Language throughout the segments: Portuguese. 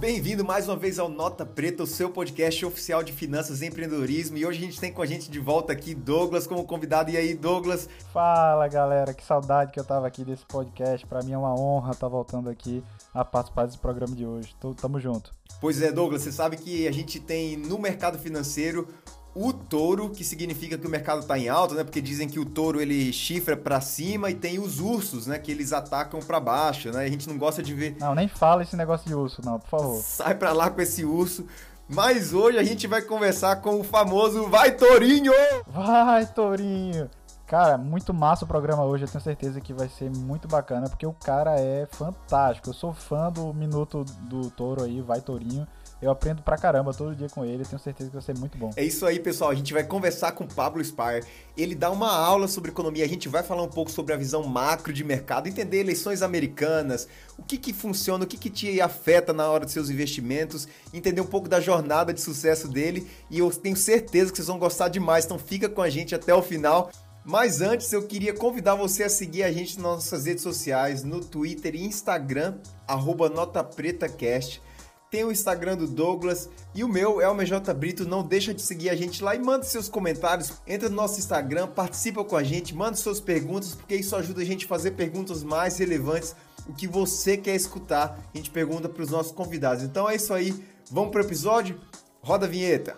Bem-vindo mais uma vez ao Nota Preta, o seu podcast oficial de finanças e empreendedorismo. E hoje a gente tem com a gente de volta aqui Douglas como convidado. E aí, Douglas? Fala, galera. Que saudade que eu tava aqui desse podcast. Para mim é uma honra estar tá voltando aqui a participar desse programa de hoje. Tamo junto. Pois é, Douglas, você sabe que a gente tem no mercado financeiro o touro, que significa que o mercado está em alta, né? Porque dizem que o touro ele chifra para cima e tem os ursos, né? Que eles atacam para baixo, né? A gente não gosta de ver. Não, nem fala esse negócio de urso, não, por favor. Sai para lá com esse urso. Mas hoje a gente vai conversar com o famoso Vai Tourinho! Vai Tourinho! Cara, muito massa o programa hoje, eu tenho certeza que vai ser muito bacana, porque o cara é fantástico. Eu sou fã do Minuto do Touro aí, Vai Tourinho. Eu aprendo pra caramba todo dia com ele, tenho certeza que vai ser muito bom. É isso aí, pessoal. A gente vai conversar com o Pablo Spire. Ele dá uma aula sobre economia. A gente vai falar um pouco sobre a visão macro de mercado, entender eleições americanas, o que que funciona, o que que te afeta na hora dos seus investimentos, entender um pouco da jornada de sucesso dele. E eu tenho certeza que vocês vão gostar demais. Então fica com a gente até o final. Mas antes eu queria convidar você a seguir a gente nas nossas redes sociais, no Twitter e Instagram, arroba NotaPretaCast tem o Instagram do Douglas e o meu é o MJ Brito. Não deixa de seguir a gente lá e manda seus comentários. Entra no nosso Instagram, participa com a gente, manda suas perguntas, porque isso ajuda a gente a fazer perguntas mais relevantes, o que você quer escutar. A gente pergunta para os nossos convidados. Então é isso aí. Vamos para o episódio? Roda a vinheta.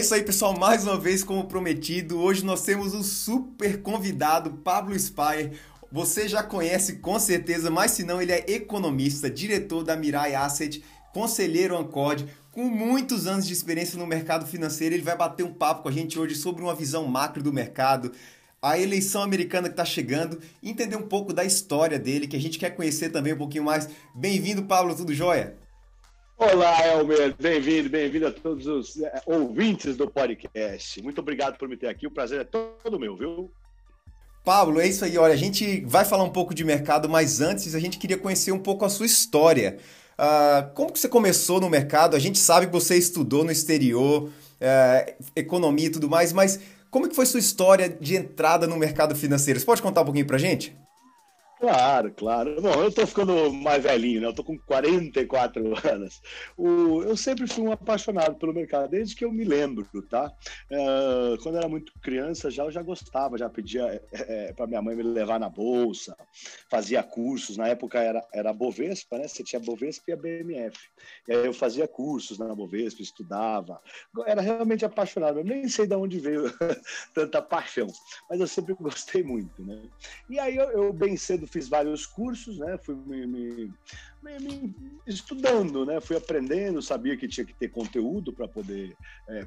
Isso aí, pessoal. Mais uma vez, como prometido, hoje nós temos um super convidado, Pablo Spire. Você já conhece com certeza, mas se não, ele é economista, diretor da Mirai Asset, conselheiro Ancord, com muitos anos de experiência no mercado financeiro. Ele vai bater um papo com a gente hoje sobre uma visão macro do mercado, a eleição americana que está chegando, entender um pouco da história dele, que a gente quer conhecer também um pouquinho mais. Bem-vindo, Pablo, tudo jóia? Olá, Elmer, bem-vindo, bem-vindo a todos os é, ouvintes do podcast. Muito obrigado por me ter aqui, o prazer é todo meu, viu? Pablo, é isso aí. Olha, a gente vai falar um pouco de mercado, mas antes a gente queria conhecer um pouco a sua história. Uh, como que você começou no mercado? A gente sabe que você estudou no exterior, uh, economia e tudo mais, mas como que foi sua história de entrada no mercado financeiro? Você pode contar um pouquinho pra gente? Claro, claro. Bom, eu estou ficando mais velhinho, né? Eu estou com 44 anos. O, eu sempre fui um apaixonado pelo mercado, desde que eu me lembro, tá? Uh, quando eu era muito criança, já eu já gostava, já pedia é, é para minha mãe me levar na bolsa, fazia cursos. Na época era, era Bovespa, né? Você tinha Bovespa e a BMF. E aí eu fazia cursos na Bovespa, estudava. Era realmente apaixonado. Eu nem sei de onde veio tanta paixão, mas eu sempre gostei muito, né? E aí eu, eu bem cedo fiz vários cursos, né? Fui me, me, me, estudando, né? Fui aprendendo, sabia que tinha que ter conteúdo para poder é,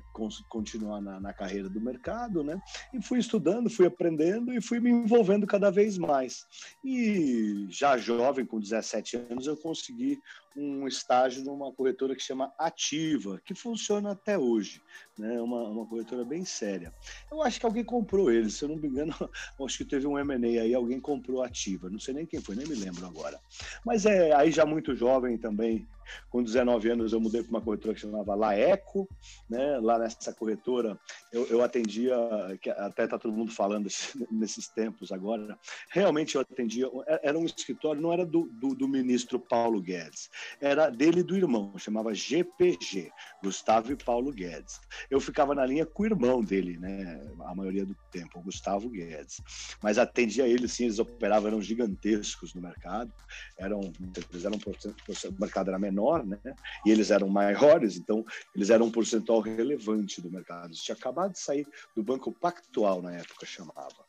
continuar na, na, carreira do mercado, né? E fui estudando, fui aprendendo e fui me envolvendo cada vez mais. E já jovem, com 17 anos, eu consegui um estágio numa corretora que chama Ativa, que funciona até hoje, né? Uma, uma corretora bem séria. Eu acho que alguém comprou ele, se eu não me engano, acho que teve um M&A aí, alguém comprou Ativa, não sei nem quem foi, nem me lembro agora. Mas é aí já já muito jovem também, com 19 anos eu mudei para uma corretora que chamava Laeco, né? Lá nessa corretora eu, eu atendia, que até está todo mundo falando nesses tempos agora, realmente eu atendia, era um escritório, não era do, do, do ministro Paulo Guedes, era dele e do irmão, chamava GPG, Gustavo e Paulo Guedes. Eu ficava na linha com o irmão dele, né? A maioria do tempo, o Gustavo Guedes. Mas atendia ele, sim, eles operavam, eram gigantescos no mercado, eram, eram, o mercado era menor, menor, né? E eles eram maiores, então eles eram um percentual relevante do mercado. Isso tinha acabado de sair do Banco Pactual na época chamava.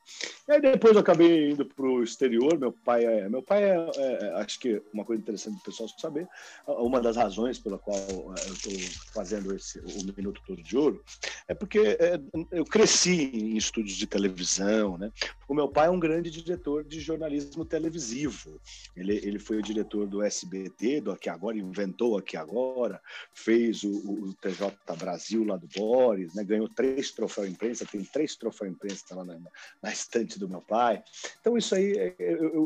E aí depois eu acabei indo para o exterior. Meu pai é, meu pai é, é, é, acho que uma coisa interessante do pessoal saber, uma das razões pela qual é, eu estou fazendo esse o minuto todo de ouro é porque é, eu cresci em estúdios de televisão, né? O meu pai é um grande diretor de jornalismo televisivo. Ele, ele foi o diretor do SBT, do Aqui Agora, inventou Aqui Agora, fez o, o TJ Brasil lá do Boris, né? ganhou três troféus imprensa, tem três troféus imprensa lá na, na estante do meu pai. Então isso aí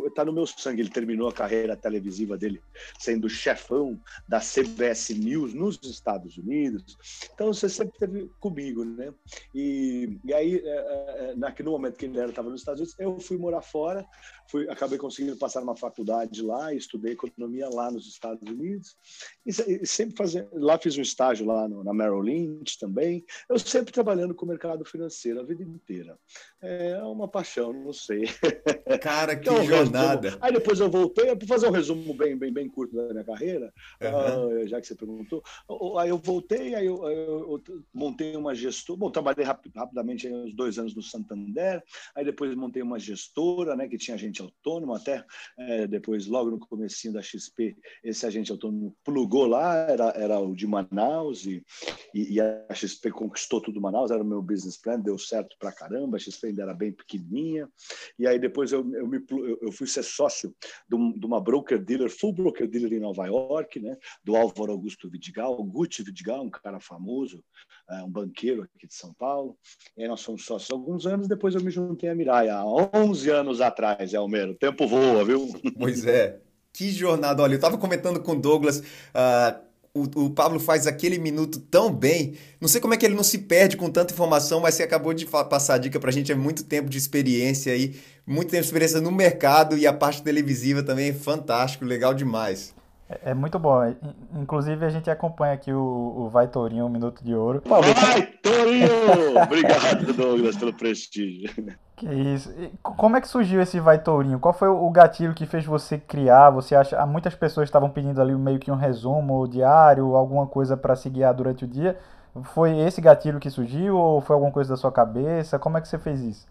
está no meu sangue. Ele terminou a carreira televisiva dele sendo chefão da CBS News nos Estados Unidos. Então você sempre esteve comigo, né? E, e aí, é, é, naquele momento que ele estava nos Estados Unidos, eu fui morar fora, fui, acabei conseguindo passar numa faculdade lá, estudei economia lá nos Estados Unidos e, sempre fazendo, lá fiz um estágio lá no, na Merrill Lynch também. Eu sempre trabalhando com o mercado financeiro a vida inteira. É uma paixão, não sei. Cara, que então, jornada! Resumo. Aí depois eu voltei, para fazer um resumo bem, bem, bem curto da minha carreira, uhum. uh, já que você perguntou. Aí eu voltei, aí eu, eu, eu montei uma gestora. Bom, trabalhei rapid, rapidamente uns dois anos no Santander, aí depois montei uma gestora, né, que tinha agente autônomo, até é, depois, logo no comecinho da XP, esse agente autônomo plugou lá, era, era o de Manaus, e, e, e a XP conquistou tudo Manaus, era o meu business plan, deu certo pra caramba, a XP ainda era bem pequenininha, e aí depois eu, eu, me, eu fui ser sócio de, de uma broker dealer, full broker dealer em Nova York, né, do Álvaro Augusto Vidigal, Gucci Vidigal, um cara famoso, é, um banqueiro aqui de São Paulo, e aí nós fomos sócios alguns anos, depois eu me juntei a Miraia, há 11 anos atrás, Elmer, o tempo voa, viu? Pois é, que jornada, olha, eu estava comentando com o Douglas, uh, o, o, Pablo faz aquele minuto tão bem. Não sei como é que ele não se perde com tanta informação, mas você acabou de passar a dica para a gente. É muito tempo de experiência aí, muito tempo de experiência no mercado e a parte televisiva também é fantástico, legal demais. É, é muito bom. Inclusive, a gente acompanha aqui o, o Vai Torinho, um Minuto de Ouro. Vai Torinho! Obrigado, Douglas, pelo prestígio. Que isso. E como é que surgiu esse Vai Tourinho? Qual foi o gatilho que fez você criar? Você acha. Muitas pessoas estavam pedindo ali meio que um resumo diário, alguma coisa para se guiar durante o dia. Foi esse gatilho que surgiu ou foi alguma coisa da sua cabeça? Como é que você fez isso?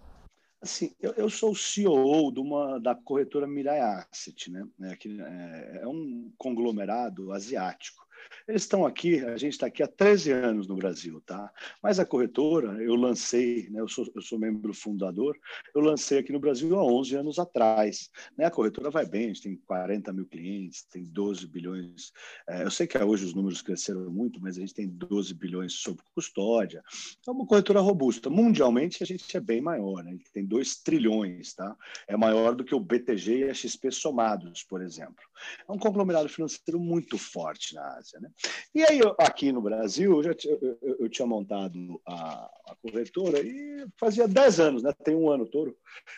Assim, eu, eu sou o CEO de uma, da corretora Mirai Asset, né? É, que, é, é um conglomerado asiático. Eles estão aqui, a gente está aqui há 13 anos no Brasil, tá? Mas a corretora, eu lancei, né, eu, sou, eu sou membro fundador, eu lancei aqui no Brasil há 11 anos atrás. Né? A corretora vai bem, a gente tem 40 mil clientes, tem 12 bilhões. É, eu sei que hoje os números cresceram muito, mas a gente tem 12 bilhões sob custódia. É uma corretora robusta. Mundialmente, a gente é bem maior, né? A gente tem 2 trilhões, tá? É maior do que o BTG e a XP somados, por exemplo. É um conglomerado financeiro muito forte na Ásia. Né? E aí, aqui no Brasil, eu, já eu, eu, eu tinha montado a, a, corretora e fazia 10 anos, né? tem um ano todo.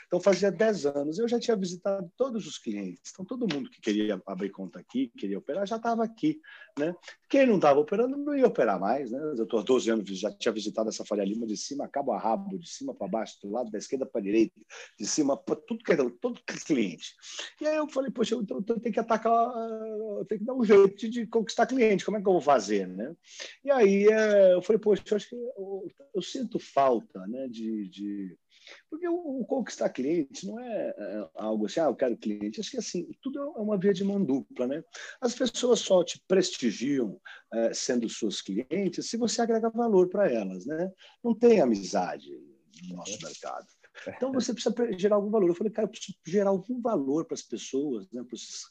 Então, fazia 10 anos. Eu já tinha visitado todos os clientes. Então, todo mundo que queria abrir conta aqui, queria operar, já estava aqui. Né? Quem não estava operando não ia operar mais. Né? Eu estou há 12 anos, já tinha visitado essa Faria Lima de cima, cabo a rabo, de cima para baixo, do lado da esquerda para a direita, de cima para tudo que é todo cliente. E aí eu falei, poxa, então eu tenho que atacar, eu tenho que dar um jeito de conquistar cliente como é que eu vou fazer, né? E aí é, eu falei, poxa, eu acho que eu, eu sinto falta, né, de, de... porque o, o, conquistar cliente não é, é, algo assim, ah, eu quero cliente. Acho que assim, tudo é uma via de mão dupla, né? As pessoas só te prestigiam é, sendo suas clientes se você agrega valor para elas, né? Não tem amizade no nosso mercado. Então você precisa gerar algum valor. Eu falei, cara, eu preciso gerar algum valor para as pessoas, né? Para esses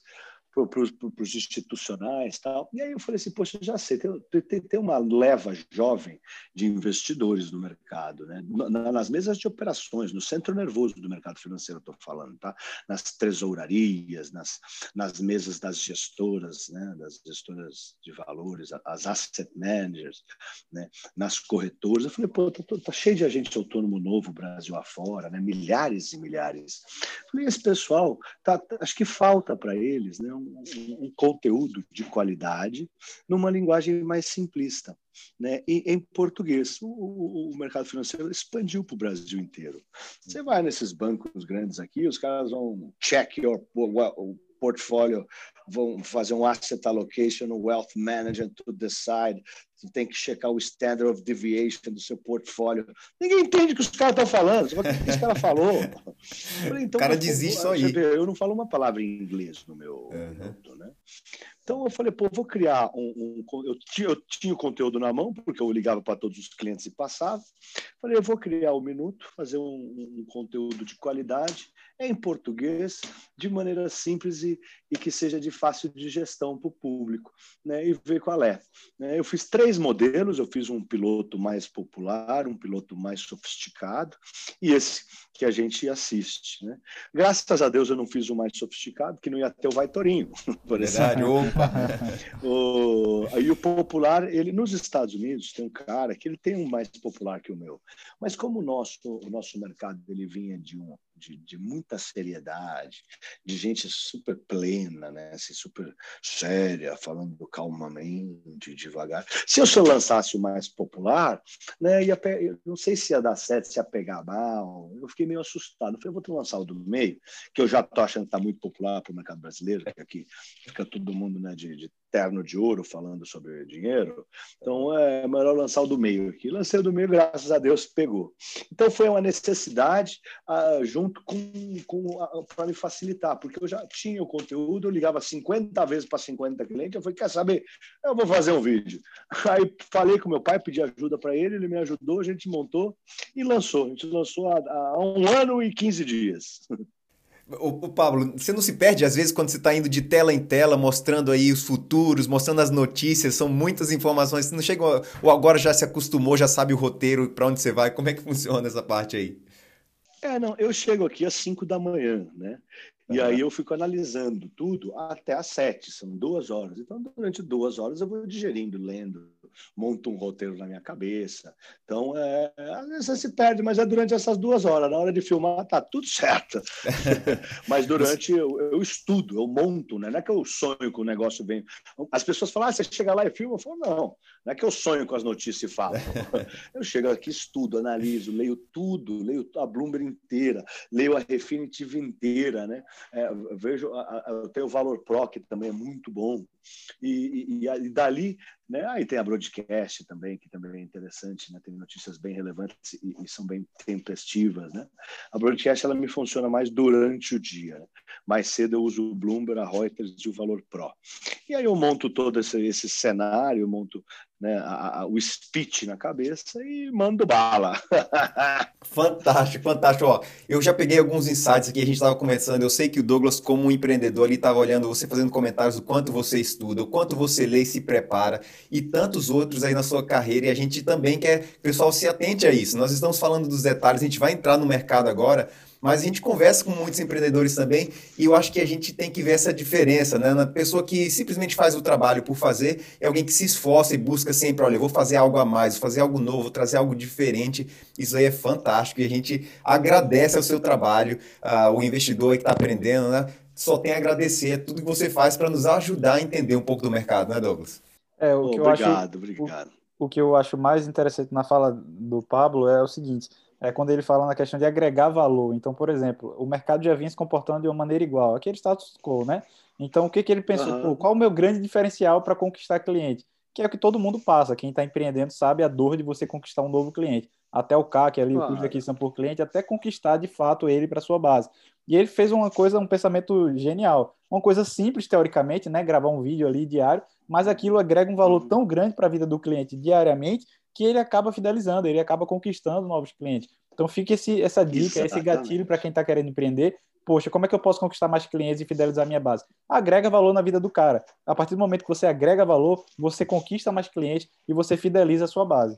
para os institucionais tal. E aí eu falei assim, poxa, já sei, tem, tem, tem uma leva jovem de investidores no mercado, né? nas mesas de operações, no centro nervoso do mercado financeiro, estou falando, tá? nas tesourarias, nas, nas mesas das gestoras, né? das gestoras de valores, as asset managers, né? nas corretoras. Eu falei, pô, tá, tá cheio de agente autônomo novo Brasil afora, né? milhares e milhares. Eu falei, esse pessoal, tá, acho que falta para eles né? um, um, conteúdo de qualidade numa linguagem mais simplista. Né? E, em português, o, o mercado financeiro expandiu para o Brasil inteiro. Você vai nesses bancos grandes aqui, os caras vão check your portfólio, vão fazer um asset allocation, um wealth manager to decide você tem que checar o standard of deviation do seu portfólio. Ninguém entende o que os caras estão falando. o que esse cara falou. Falei, então, o cara desiste só aí. Eu não falo uma palavra em inglês no meu uhum. né? Então eu falei, pô, vou criar um, um eu, tinha, eu tinha o conteúdo na mão, porque eu ligava para todos os clientes e passava. Falei, eu vou criar o um minuto, fazer um, um, conteúdo de qualidade em português, de maneira simples e, e que seja de fácil digestão para o público, né? E ver qual é. Né? Eu fiz três modelos, eu fiz um piloto mais popular, um piloto mais sofisticado, e esse que a gente assiste. Né? Graças a Deus eu não fiz o mais sofisticado, que não ia ter o Vai Torinho, por opa! o, aí o popular, ele nos Estados Unidos tem um cara que ele tem um mais popular que o meu, mas como o nosso, o nosso mercado ele vinha de um de, de, muita seriedade, de gente super plena, né? Assim, super séria, falando calmamente, devagar. Se eu, eu lançasse o mais popular, né, ia, eu não sei se ia dar certo, se ia pegar mal. Eu fiquei meio assustado. Eu falei, vou te lançar o do meio, que eu já estou achando que está muito popular para o mercado brasileiro, que aqui fica todo mundo né, de, de terno de ouro falando sobre dinheiro. Então é melhor lançar o do meio aqui. Lancei o do meio, graças a Deus pegou. Então foi uma necessidade uh, junto com, com uh, para me facilitar, porque eu já tinha o conteúdo, eu ligava 50 vezes para 50 clientes, eu falei, quer saber? Eu vou fazer um vídeo. Aí falei com meu pai, pedi ajuda para ele, ele me ajudou, a gente montou e lançou. A gente lançou há, há um ano e 15 dias. O, o, Pablo, você não se perde às vezes quando você está indo de tela em tela, mostrando aí os futuros, mostrando as notícias, são muitas informações. Você não chega ou agora já se acostumou, já sabe o roteiro para onde você vai? Como é que funciona essa parte aí? É, não, eu chego aqui às 5 da manhã, né? E aí eu fico analisando tudo até às sete, são duas horas. Então, durante duas horas eu vou digerindo, lendo, monto um roteiro na minha cabeça. Então, é, às vezes você se perde, mas é durante essas duas horas. Na hora de filmar, tá tudo certo. mas durante eu, eu, estudo, eu monto, né? Não é que eu sonho que o negócio vem. As pessoas falam, ah, você chega lá e filma? Eu falo, não, não é que eu sonho com as notícias e falo. eu chego aqui, estudo, analiso, leio tudo, leio a Bloomberg inteira, leio a Refinitiv inteira, né? É, vejo, eu tenho o Valor Pro, que também é muito bom. E, e, e, dali, né? Aí tem a broadcast também, que também é interessante, né? Tem notícias bem relevantes e, e são bem tempestivas, né? A broadcast ela me funciona mais durante o dia. Né? Mais cedo eu uso o Bloomberg, a Reuters e o Valor Pro. E aí eu monto todo esse, esse cenário, monto né, a, a, o speech na cabeça e mando bala. fantástico, fantástico. Ó, eu já peguei alguns insights aqui, a gente estava conversando. Eu sei que o Douglas, como um empreendedor, ele estava olhando você fazendo comentários do quanto você estuda, o quanto você lê e se prepara, e tantos outros aí na sua carreira. E a gente também quer que o pessoal se atente a isso. Nós estamos falando dos detalhes, a gente vai entrar no mercado agora, mas a gente conversa com muitos empreendedores também e eu acho que a gente tem que ver essa diferença, né? Na pessoa que simplesmente faz o trabalho por fazer é alguém que se esforça e busca sempre, olha, eu vou fazer algo a mais, vou fazer algo novo, vou trazer algo diferente. Isso aí é fantástico e a gente agradece ao seu trabalho, uh, o investidor que está aprendendo, né? Só tem a agradecer tudo que você faz para nos ajudar a entender um pouco do mercado, né, Douglas? É, o que obrigado, eu acho, obrigado. O, o que eu acho mais interessante na fala do Pablo é o seguinte é quando ele fala na questão de agregar valor. Então, por exemplo, o mercado já vinha se comportando de uma maneira igual, aquele status quo, né? Então, o que, que ele pensou? Uhum. Qual o meu grande diferencial para conquistar cliente? Que é o que todo mundo passa. Quem está empreendendo sabe a dor de você conquistar um novo cliente. Até o CAC, ali, claro. o custo de aquisição por cliente, até conquistar de fato ele para sua base. E ele fez uma coisa, um pensamento genial. Uma coisa simples, teoricamente, né? Gravar um vídeo ali diário, mas aquilo agrega um valor uhum. tão grande para a vida do cliente diariamente que ele acaba fidelizando, ele acaba conquistando novos clientes. Então fica esse, essa dica, esse gatilho para quem está querendo empreender. Poxa, como é que eu posso conquistar mais clientes e fidelizar minha base? Agrega valor na vida do cara. A partir do momento que você agrega valor, você conquista mais clientes e você fideliza a sua base.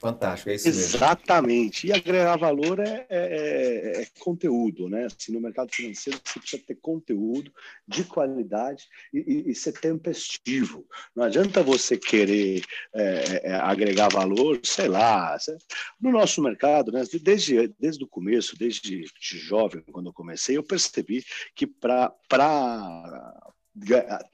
Fantástico, é isso mesmo. Exatamente. E agregar valor é, é, é, é, conteúdo, né? Assim, no mercado financeiro você precisa ter conteúdo de qualidade e, e, ser tempestivo. Não adianta você querer é, é, agregar valor, sei lá. No nosso mercado, né? desde, desde o começo, desde de jovem, quando eu comecei, eu percebi que para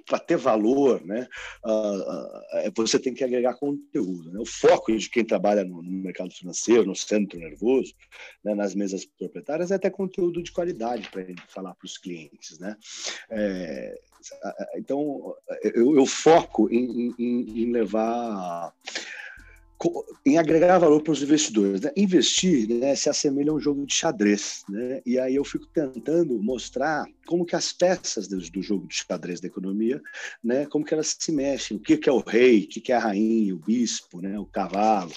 para ter valor, né, uh, uh, você tem que agregar conteúdo. Né? O foco de quem trabalha no, no mercado financeiro, no centro nervoso, né, nas mesas proprietárias, é ter conteúdo de qualidade para falar para os clientes. Né? É, então, eu, eu foco em, em, em levar em agregar valor para os investidores. Né? Investir né, se assemelha a um jogo de xadrez. Né? E aí eu fico tentando mostrar como que as peças do, do jogo de xadrez da economia, né, como que elas se mexem, o que, que é o rei, o que, que é a rainha, o bispo, né, o cavalo.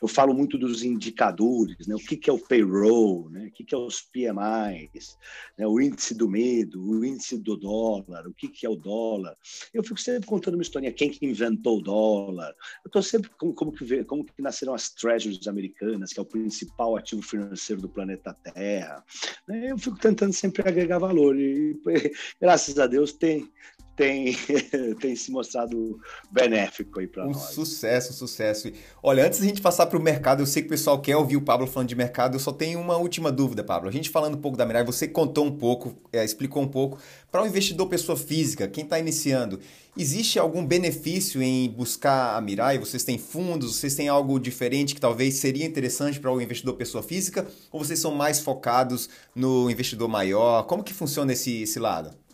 Eu falo muito dos indicadores, né, o que, que é o payroll, né, o que, que é os PMIs, né, o índice do medo, o índice do dólar, o que, que é o dólar. Eu fico sempre contando uma historinha, quem que inventou o dólar. Eu estou sempre como, como que como que nasceram as treasuries americanas, que é o principal ativo financeiro do planeta Terra. Né? Eu fico tentando sempre agregar valor e, graças a Deus, tem, tem, tem se mostrado benéfico aí para um nós. Sucesso, sucesso. Olha, antes da gente passar para o mercado, eu sei que o pessoal quer ouvir o Pablo falando de mercado, eu só tenho uma última dúvida, Pablo. A gente falando um pouco da Mirai, você contou um pouco, é, explicou um pouco. Para o um investidor pessoa física, quem está iniciando, existe algum benefício em buscar a Mirai? Vocês têm fundos, vocês têm algo diferente que talvez seria interessante para o um investidor pessoa física? Ou vocês são mais focados no investidor maior? Como que funciona esse, esse lado?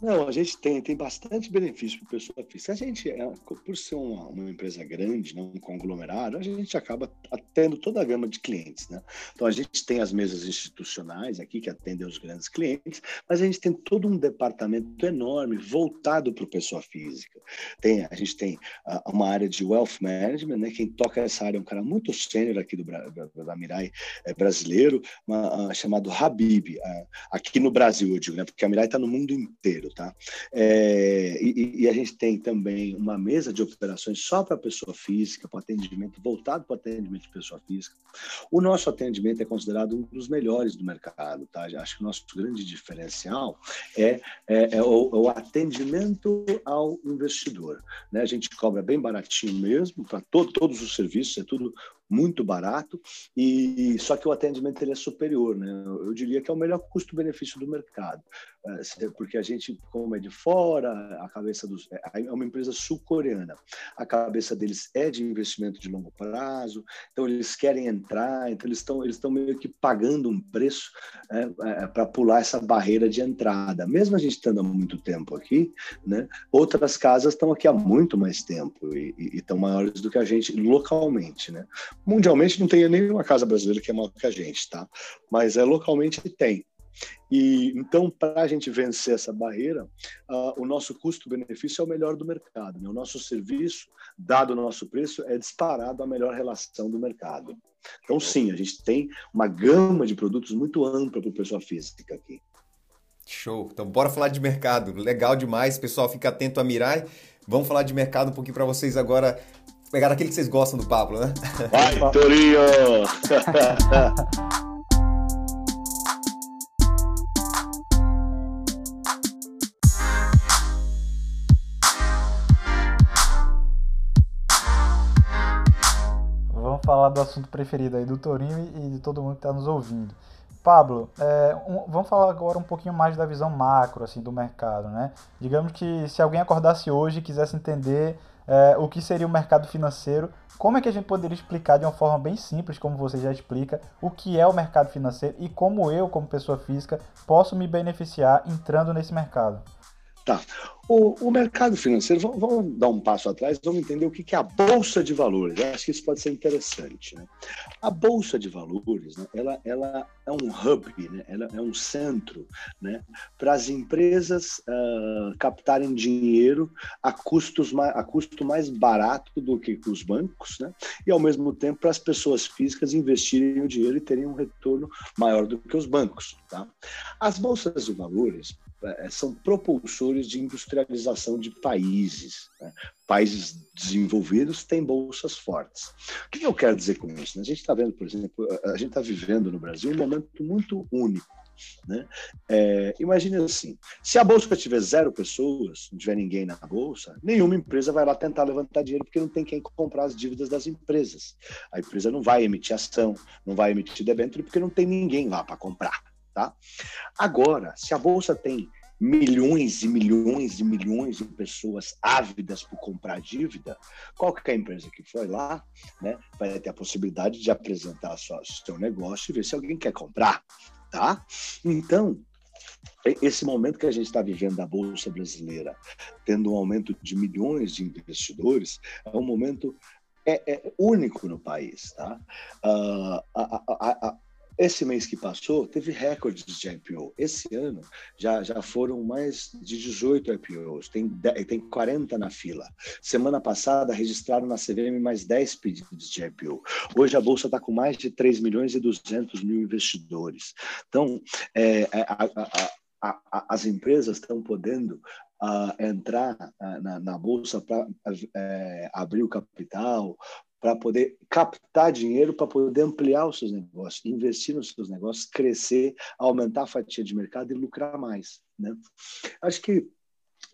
Não, a gente tem, tem bastante benefício para pessoa física. A gente, é, por ser uma, uma, empresa grande, não um conglomerado, a gente acaba tendo toda a gama de clientes, né? Então a gente tem as mesas institucionais aqui que atendem os grandes clientes, mas a gente tem todo um departamento enorme voltado para o pessoa física. Tem, a gente tem uh, uma área de wealth management, né? Quem toca essa área é um cara muito sênior aqui do da, Mirai é brasileiro, uma, uh, chamado Habib, uh, aqui no Brasil, eu digo, né? Porque a Mirai está no mundo inteiro tá? É, e, e, a gente tem também uma mesa de operações só para pessoa física, para atendimento voltado para atendimento de pessoa física. O nosso atendimento é considerado um dos melhores do mercado, tá? Acho que o nosso grande diferencial é, é, é o, o, atendimento ao investidor, né? A gente cobra bem baratinho mesmo para to, todos os serviços, é tudo muito barato e só que o atendimento ele é superior, né? Eu diria que é o melhor custo-benefício do mercado, é, porque a gente como é de fora, a cabeça dos é, é uma empresa sul-coreana, a cabeça deles é de investimento de longo prazo, então eles querem entrar, então eles estão eles estão meio que pagando um preço é, é, para pular essa barreira de entrada. Mesmo a gente estando há muito tempo aqui, né? Outras casas estão aqui há muito mais tempo e, e estão maiores do que a gente localmente, né? Mundialmente não tem nenhuma casa brasileira que é maior que a gente, tá? Mas é localmente tem. E então, para a gente vencer essa barreira, uh, o nosso custo-benefício é o melhor do mercado. Né? O nosso serviço, dado o nosso preço, é disparado a melhor relação do mercado. Então, sim, a gente tem uma gama de produtos muito ampla para pessoa física aqui. Show. Então, bora falar de mercado. Legal demais, pessoal. Fica atento a Mirai. Vamos falar de mercado um pouquinho para vocês agora pegar aquele que vocês gostam do Pablo, né? Vai, Torinho! Vamos falar do assunto preferido aí do Torinho e de todo mundo que está nos ouvindo. Pablo, é, um, vamos falar agora um pouquinho mais da visão macro assim do mercado, né? Digamos que se alguém acordasse hoje e quisesse entender é, o que seria o mercado financeiro, como é que a gente poderia explicar de uma forma bem simples, como você já explica, o que é o mercado financeiro e como eu, como pessoa física, posso me beneficiar entrando nesse mercado? Tá. O, o, mercado financeiro, vamos, vamos, dar um passo atrás, vamos entender o que, é a Bolsa de Valores. Eu acho que isso pode ser interessante. Né? A Bolsa de Valores, né, ela, ela é um hub, né? ela é um centro né? para as empresas uh, captarem dinheiro a, custos mais, a custo mais barato do que os bancos, né? e ao mesmo tempo para as pessoas físicas investirem o dinheiro e terem um retorno maior do que os bancos. Tá? As Bolsas de Valores é, são propulsores de industrialização de países. Né? Países desenvolvidos têm bolsas fortes. O que eu quero dizer com isso? A gente está vendo, por exemplo, a gente está vivendo no Brasil um momento muito único. Né? É, imagine assim: se a bolsa tiver zero pessoas, não tiver ninguém na bolsa, nenhuma empresa vai lá tentar levantar dinheiro porque não tem quem comprar as dívidas das empresas. A empresa não vai emitir ação, não vai emitir debênture porque não tem ninguém lá para comprar. Tá? Agora, se a bolsa tem milhões e milhões e milhões de pessoas ávidas por comprar dívida, qualquer empresa que for lá, né, vai ter a possibilidade de apresentar sua, seu negócio e ver se alguém quer comprar, tá? Então, esse momento que a gente está vivendo da Bolsa Brasileira, tendo um aumento de milhões de investidores, é um momento é, é único no país, tá? Uh, a, a, a, esse mês que passou, teve recordes de IPO. Esse ano já, já foram mais de 18 IPOs, tem, 10, tem 40 na fila. Semana passada registraram na CVM mais 10 pedidos de IPO. Hoje a Bolsa está com mais de 3 milhões e 200 mil investidores. Então, é, é a, a, a, as empresas estão podendo uh, entrar uh, na, na, bolsa para é, abrir o capital, para poder captar dinheiro, para poder ampliar os seus negócios, investir nos seus negócios, crescer, aumentar a fatia de mercado e lucrar mais. Né? Acho que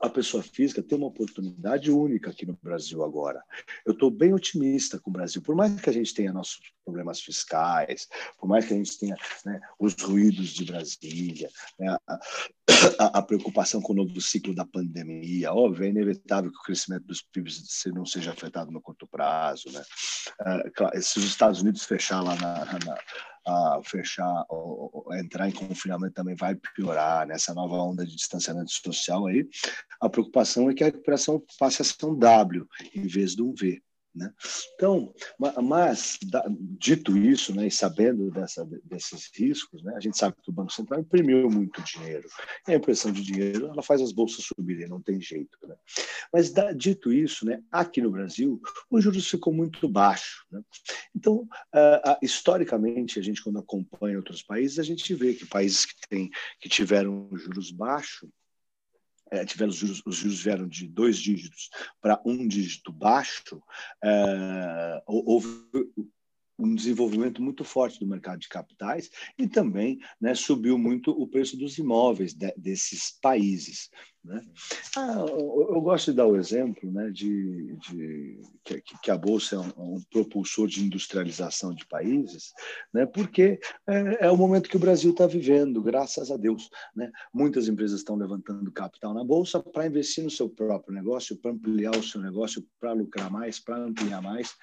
a pessoa física tem uma oportunidade única aqui no Brasil agora. Eu estou bem otimista com o Brasil, por mais que a gente tenha nossos problemas fiscais, por mais que a gente tenha né, os ruídos de Brasília, né, a, a, a, preocupação com o novo ciclo da pandemia, óbvio, é inevitável que o crescimento dos PIBs não seja afetado no curto prazo. Né? Uh, se os Estados Unidos fechar lá na, na a fechar, ou, ou, entrar em confinamento também vai piorar nessa nova onda de distanciamento social aí. A preocupação é que a recuperação passe a ser um W em vez de um V. Né? Então, mas dito isso, né, e sabendo dessa, desses riscos, né, a gente sabe que o Banco Central imprimiu muito dinheiro. E a impressão de dinheiro ela faz as bolsas subirem, não tem jeito. Né? Mas dito isso, né, aqui no Brasil, o juros ficou muito baixo. Né? Então, historicamente, a gente quando acompanha outros países, a gente vê que países que, tem, que tiveram juros baixos é, tiveram os juros, os juros vieram de dois dígitos para um dígito baixo, é, houve um desenvolvimento muito forte do mercado de capitais e também né, subiu muito o preço dos imóveis de, desses países. Né? Ah, eu, gosto de dar o exemplo né, de, de que, que, a Bolsa é um, um, propulsor de industrialização de países, né, porque é, é o momento que o Brasil está vivendo, graças a Deus. Né? Muitas empresas estão levantando capital na Bolsa para investir no seu próprio negócio, para ampliar o seu negócio, para lucrar mais, para ampliar mais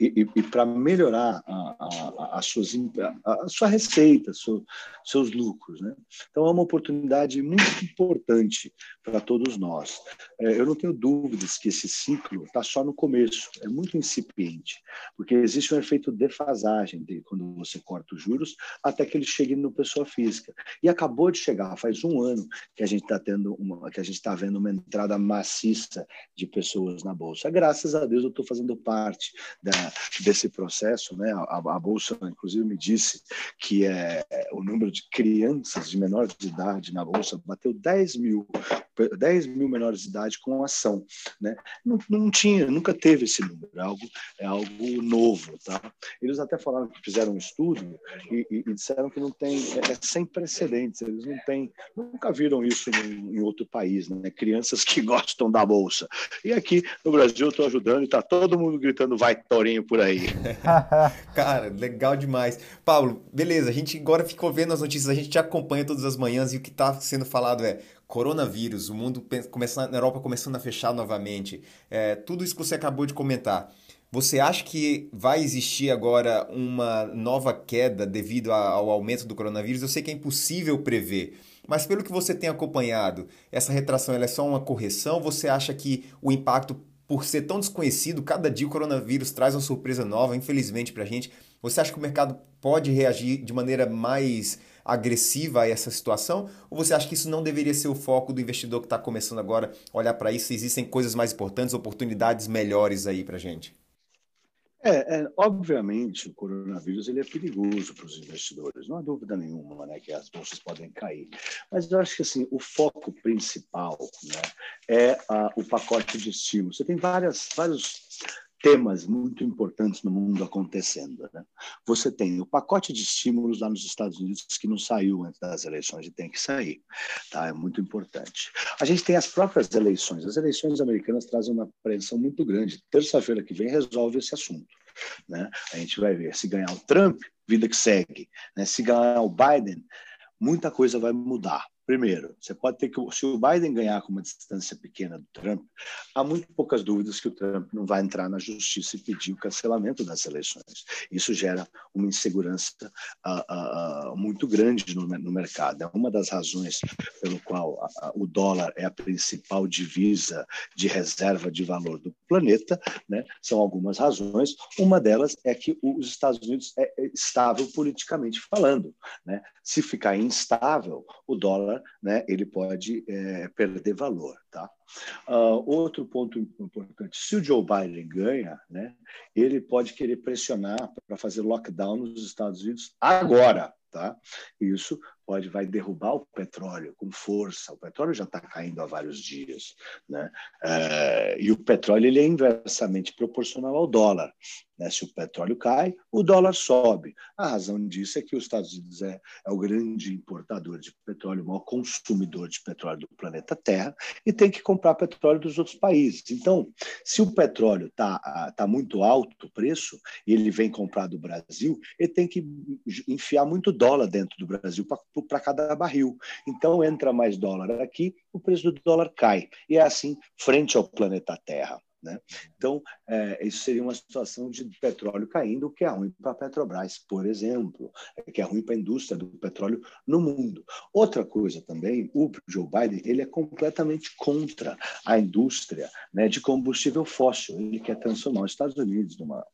e, e, e para melhorar a, a, a, suas, a, sua receita, seu, seus lucros. Né? Então, é uma oportunidade muito importante para todos nós. É, eu não tenho dúvidas que esse ciclo está só no começo, é muito incipiente, porque existe um efeito defasagem de quando você corta os juros até que ele chegue no pessoa física. E acabou de chegar, faz um ano que a gente está tendo uma, que a gente está vendo uma entrada maciça de pessoas na bolsa. Graças a Deus eu estou fazendo parte da, desse processo, né? A, a, bolsa, inclusive, me disse que é, o número de crianças de menor de idade na bolsa bateu 10 mil 10 mil menores de idade com ação. Né? Não, não tinha, nunca teve esse número, é algo, é algo novo. Tá? Eles até falaram que fizeram um estudo e, e, e disseram que não tem, é, é, sem precedentes, eles não têm, nunca viram isso em, em outro país, né? crianças que gostam da bolsa. E aqui no Brasil eu estou ajudando e está todo mundo gritando vai Torinho por aí. Cara, legal demais. Paulo, beleza, a gente agora ficou vendo as notícias, a gente te acompanha todas as manhãs e o que está sendo falado é coronavírus, o mundo começando, na Europa começando a fechar novamente, é, tudo isso que você acabou de comentar. Você acha que vai existir agora uma nova queda devido ao aumento do coronavírus? Eu sei que é impossível prever, mas pelo que você tem acompanhado, essa retração é só uma correção? Você acha que o impacto, por ser tão desconhecido, cada dia o coronavírus traz uma surpresa nova, infelizmente, para a gente? Você acha que o mercado pode reagir de maneira mais agressiva a essa situação? Ou você acha que isso não deveria ser o foco do investidor que está começando agora olhar para isso? Existem coisas mais importantes, oportunidades melhores aí para gente? É, é, obviamente, o coronavírus ele é perigoso para os investidores, não há dúvida nenhuma né, que as bolsas podem cair. Mas eu acho que assim, o foco principal né, é a, o pacote de estímulo. Você tem várias, vários temas muito importantes no mundo acontecendo. Né? Você tem o pacote de estímulos lá nos Estados Unidos que não saiu antes das eleições e tem que sair. Tá? É muito importante. A gente tem as próprias eleições. As eleições americanas trazem uma apreensão muito grande. Terça-feira que vem resolve esse assunto. Né? A gente vai ver se ganhar o Trump, vida que segue. Né? Se ganhar o Biden, muita coisa vai mudar. Primeiro, você pode ter que, se o Biden ganhar com uma distância pequena do Trump, há muito poucas dúvidas que o Trump não vai entrar na justiça e pedir o cancelamento das eleições. Isso gera uma insegurança uh, uh, muito grande no, no, mercado. É uma das razões pelo qual o dólar é a principal divisa de reserva de valor do planeta. Né? São algumas razões. Uma delas é que os Estados Unidos é estável politicamente falando. Né? Se ficar instável, o dólar dólar, né, ele pode é, perder valor. Tá? Uh, outro ponto importante: se o Joe Biden ganha, né, ele pode querer pressionar para fazer lockdown nos Estados Unidos agora. Tá? Isso pode vai derrubar o petróleo com força. O petróleo já está caindo há vários dias, né? É, e o petróleo ele é inversamente proporcional ao dólar. Né? Se o petróleo cai, o dólar sobe. A razão disso é que os Estados Unidos é, é o grande importador de petróleo, o maior consumidor de petróleo do planeta Terra e tem que comprar petróleo dos outros países. Então, se o petróleo está tá muito alto o preço e ele vem comprar do Brasil, ele tem que enfiar muito dólar dentro do Brasil para cada barril. Então, entra mais dólar aqui, o preço do dólar cai. E é assim frente ao planeta Terra. Né? Então, é, isso seria uma situação de petróleo caindo, o que é ruim para a Petrobras, por exemplo, é que é ruim para a indústria do petróleo no mundo. Outra coisa também, o Joe Biden ele é completamente contra a indústria né, de combustível fóssil. Ele quer transformar os Estados Unidos numa,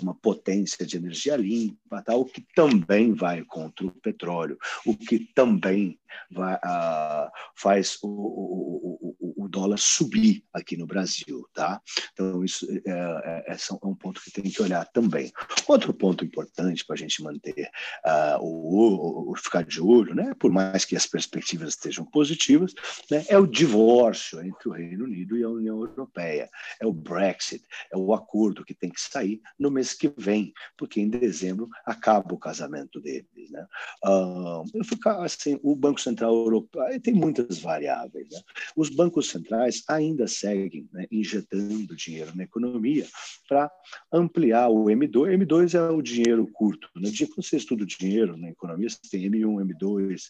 numa potência de energia limpa, tá? o que também vai contra o petróleo, o que também vai, uh, faz o, o, o, o dólar subir aqui no Brasil. Tá? Então, isso é, é, é, é, um ponto que tem que olhar também. Outro ponto importante para a gente manter uh, o, o, ficar de olho, né, por mais que as perspectivas estejam positivas, né, é o divórcio entre o Reino Unido e a União Europeia. É o Brexit, é o acordo que tem que sair no mês que vem, porque em dezembro acaba o casamento deles. Né? Uh, ficar assim, o Banco Central Europeu tem muitas variáveis. Né? Os bancos centrais ainda seguem né, injetando do dinheiro na economia para ampliar o M2. M2 é o dinheiro curto. No né? dia que você estuda o dinheiro na economia, você tem M1, M2,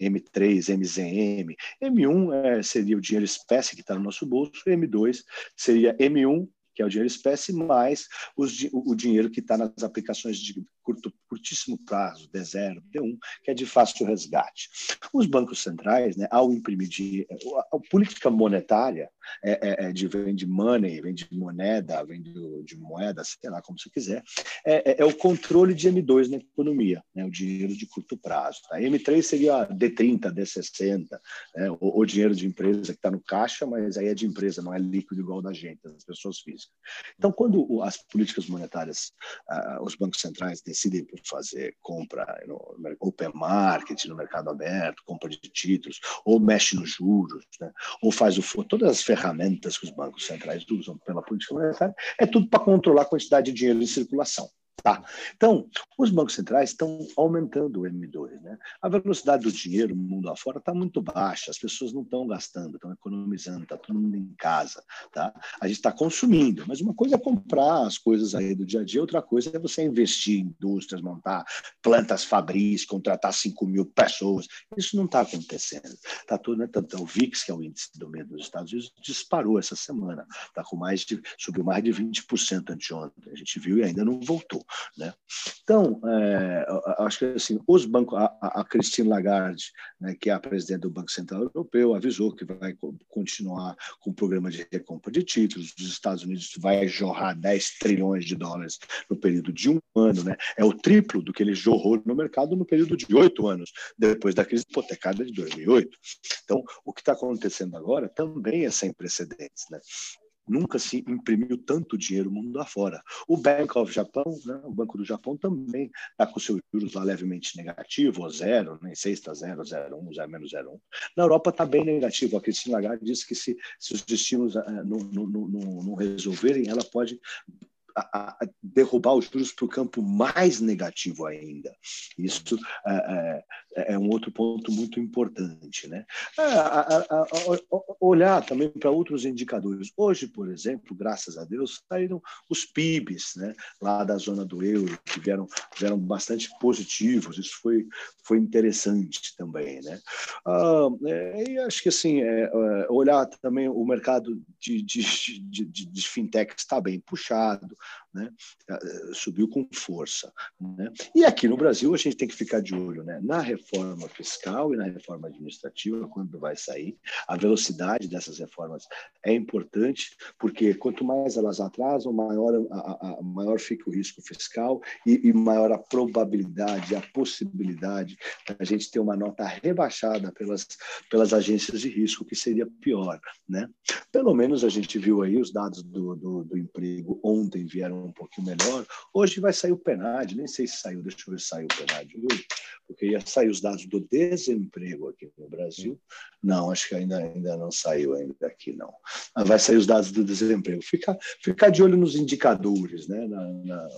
M3, MZM. M1 é, seria o dinheiro espécie que está no nosso bolso, M2 seria M1 que é o dinheiro espécie, mais os, o, o dinheiro que está nas aplicações de curto, curtíssimo prazo, D0, D1, que é de fácil resgate. Os bancos centrais, né, ao imprimir dinheiro, a, a política monetária é, é, é, de, vem de money, vem de moneda, vem de, de moeda, sei lá como você quiser, é, é, é, o controle de M2 na economia, né, o dinheiro de curto prazo. Tá? M3 seria D30, D60, né, o, o dinheiro de empresa que está no caixa, mas aí é de empresa, não é líquido igual da gente, das pessoas físicas. Então, quando as políticas monetárias, uh, os bancos centrais decidem fazer compra no open market, no mercado aberto, compra de títulos, ou mexe nos juros, né? ou faz o todas as ferramentas que os bancos centrais usam pela política monetária, é tudo para controlar a quantidade de dinheiro em circulação. Tá. Então, os bancos centrais estão aumentando o M2. Né? A velocidade do dinheiro no mundo afora está muito baixa, as pessoas não estão gastando, estão economizando, está todo mundo em casa. Tá? A gente está consumindo, mas uma coisa é comprar as coisas aí do dia a dia, outra coisa é você investir em indústrias, montar plantas fabris, contratar 5 mil pessoas. Isso não está acontecendo. Tá tudo, né? Tanto é o VIX, que é o índice do medo dos Estados Unidos, disparou essa semana. Tá com mais de, subiu mais de 20% anteontem. A gente viu e ainda não voltou. Né? Então, é, acho que assim, os bancos, a, a Christine Lagarde, né, que é a presidente do Banco Central Europeu, avisou que vai continuar com o programa de recompra de títulos. Os Estados Unidos vai jorrar 10 trilhões de dólares no período de um ano, né? é o triplo do que ele jorrou no mercado no período de oito anos, depois da crise hipotecária de 2008. Então, o que está acontecendo agora também é sem precedentes. Né? Nunca se imprimiu tanto dinheiro mundo afora. O Bank of Japan, né, o Banco do Japão, também está com seus juros lá levemente negativo, ou zero, nem sei se está zero, zero, um, zero, menos zero, um. Na Europa está bem negativo. A Cristina Lagarde disse que se, se os destinos uh, não, não, não, não resolverem, ela pode a, derrubar os juros para o campo mais negativo ainda. Isso é, é um outro ponto muito importante. Né? É, a, olhar também para outros indicadores. Hoje, por exemplo, graças a Deus, saíram os PIBs né, lá da zona do euro, que vieram, vieram bastante positivos. Isso foi, foi interessante também. Né? Ah, é, e acho que assim, é, é olhar também o mercado de, de, de, de, de fintech está bem puxado, né? Eh, subiu com força. Né? E aqui no Brasil a gente tem que ficar de olho né? na reforma fiscal e na reforma administrativa, quando vai sair. A velocidade dessas reformas é importante, porque quanto mais elas atrasam, maior, a, a maior fica o risco fiscal e, e maior a probabilidade, a possibilidade da gente ter uma nota rebaixada pelas, pelas agências de risco, que seria pior. Né? Pelo menos a gente viu aí os dados do, do, do emprego ontem vieram um pouquinho melhor. Hoje vai sair o PNAD, nem sei se saiu, deixa eu ver se saiu o PNAD hoje, porque ia sair os dados do desemprego aqui no Brasil. Não, acho que ainda, ainda não saiu ainda aqui, não. Mas vai sair os dados do desemprego. Ficar fica de olho nos indicadores, né? Na, na,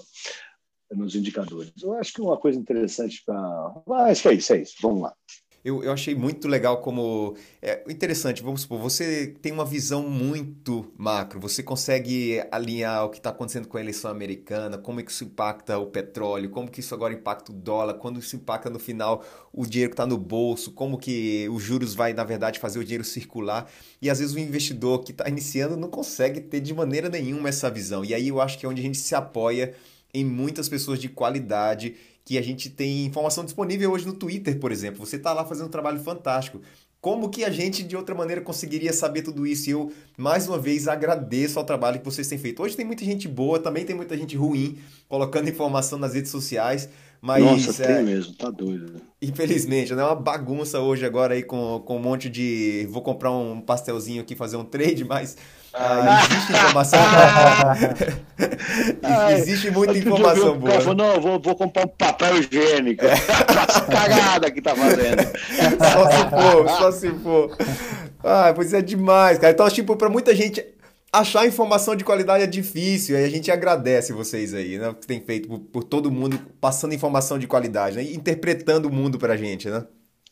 nos indicadores. Eu acho que uma coisa interessante para. Ah, acho que é isso, é isso. Vamos lá eu, eu achei muito legal como. É interessante, vamos supor, você tem uma visão muito macro, você consegue alinhar o que está acontecendo com a eleição americana, como é que isso impacta o petróleo, como que isso agora impacta o dólar, quando isso impacta no final o dinheiro que está no bolso, como que os juros vai, na verdade, fazer o dinheiro circular. E às vezes o investidor que está iniciando não consegue ter de maneira nenhuma essa visão. E aí eu acho que é onde a gente se apoia em muitas pessoas de qualidade que a gente tem informação disponível hoje no Twitter, por exemplo. Você está lá fazendo um trabalho fantástico. Como que a gente, de outra maneira, conseguiria saber tudo isso? E eu, mais uma vez, agradeço ao trabalho que vocês têm feito. Hoje tem muita gente boa, também tem muita gente ruim, colocando informação nas redes sociais. Mas, Nossa, é, tem mesmo, tá doido. Infelizmente, é uma bagunça hoje agora aí com, com um monte de. Vou comprar um pastelzinho aqui, fazer um trade, mas ah, existe informação. existe muita informação boa. Cara, não, vou, vou comprar um papel higiênico. É. cagada que tá fazendo. só se for, só se for. Ah, pois é demais, cara. Então, tipo, pra muita gente, achar informação de qualidade é difícil. E a gente agradece vocês aí, né? Que tem feito por, por todo mundo, passando informação de qualidade, né? interpretando o mundo pra gente, né?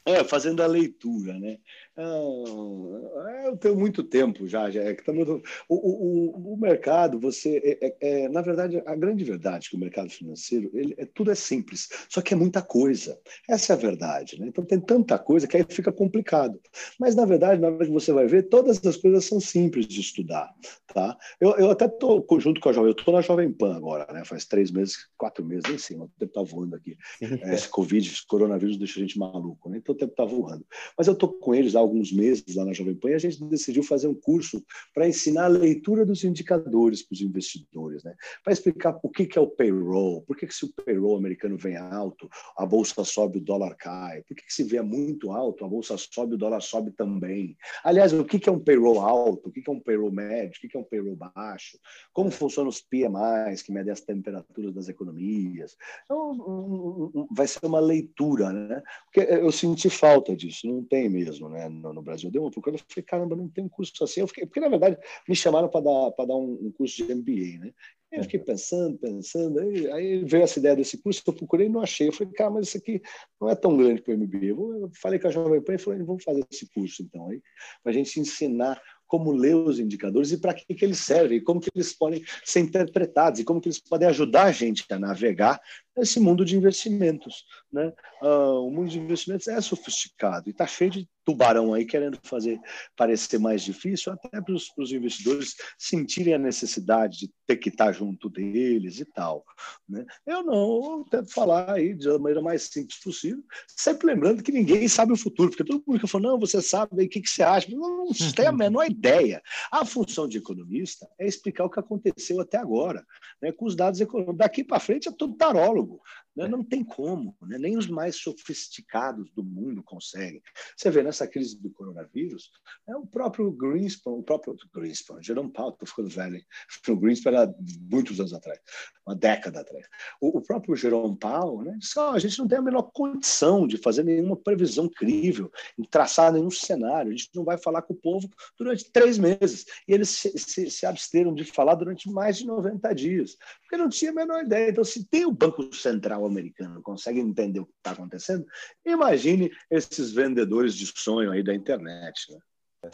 É, fazendo a leitura, né? Ah, eu tenho muito tempo já, já é que tá muito... o, o, o mercado, você é, é, é, na verdade, a grande verdade é que o mercado financeiro, ele, é, tudo é simples, só que é muita coisa. Essa é a verdade, né? Então tem tanta coisa que aí fica complicado. Mas na verdade, na hora que você vai ver, todas as coisas são simples de estudar, tá? Eu, eu até estou junto com a jovem, eu estou na Jovem Pan agora, né? Faz três meses, quatro meses, nem sei, o tempo tá voando aqui. É, esse Covid, esse coronavírus deixa a gente maluco, né? Então o tempo tá voando. Mas eu estou com eles há alguns meses lá na Jovem Pan, a gente decidiu fazer um curso para ensinar a leitura dos indicadores para os investidores, né? para explicar o que, é o payroll, por que, que se o payroll americano vem alto, a bolsa sobe, o dólar cai, por que, que se vê muito alto, a bolsa sobe, o dólar sobe também. Aliás, o que, é um payroll alto, o que, é um payroll médio, o que, que é um payroll baixo, como funcionam os PMIs, que medem as temperaturas das economias. Então, vai ser uma leitura, né? Porque eu senti falta disso, não tem mesmo né, no, no Brasil. Brasil. Eu dei uma procura, eu falei, caramba, não tem um curso assim. Eu fiquei, porque, na verdade, me chamaram para dar, dar um, um, curso de MBA, né? Eu fiquei pensando, pensando, aí, aí, veio essa ideia desse curso, eu procurei e não achei. Eu falei, cara, mas isso aqui não é tão grande para o MBA. Eu falei com a Jovem Pan e falei, vamos fazer esse curso então aí, para a gente ensinar como ler os indicadores e para que, que eles servem, como que eles podem ser interpretados e como que eles podem ajudar a gente a navegar nesse mundo de investimentos. Né? Uh, o mundo de investimentos é sofisticado e está cheio de tubarão aí querendo fazer parecer mais difícil, até para os investidores sentirem a necessidade de ter que estar junto deles e tal. Né? Eu não, eu tento falar aí da maneira mais simples possível, sempre lembrando que ninguém sabe o futuro, porque todo mundo que fala, não, você sabe, o que, que você acha? Não, não tem a menor ideia. A função de economista é explicar o que aconteceu até agora, né, com os dados econômicos. Daqui para frente é tudo tarólogo. Né? Não tem como, né? nem os mais sofisticados do mundo conseguem. Você vê nessa crise do coronavírus, é o próprio Greenspan, o próprio Greenspan, Jerome Powell, estou ficando velho, o Greenspan era muitos anos atrás, uma década atrás. O, o próprio Jerome Powell né, disse: oh, a gente não tem a menor condição de fazer nenhuma previsão crível, traçar nenhum cenário, a gente não vai falar com o povo durante três meses. E eles se, se, se absteram de falar durante mais de 90 dias, porque não tinha a menor ideia. Então, se tem o Banco Central americano consegue entender o que está acontecendo, imagine esses vendedores de sonho aí da internet. Né?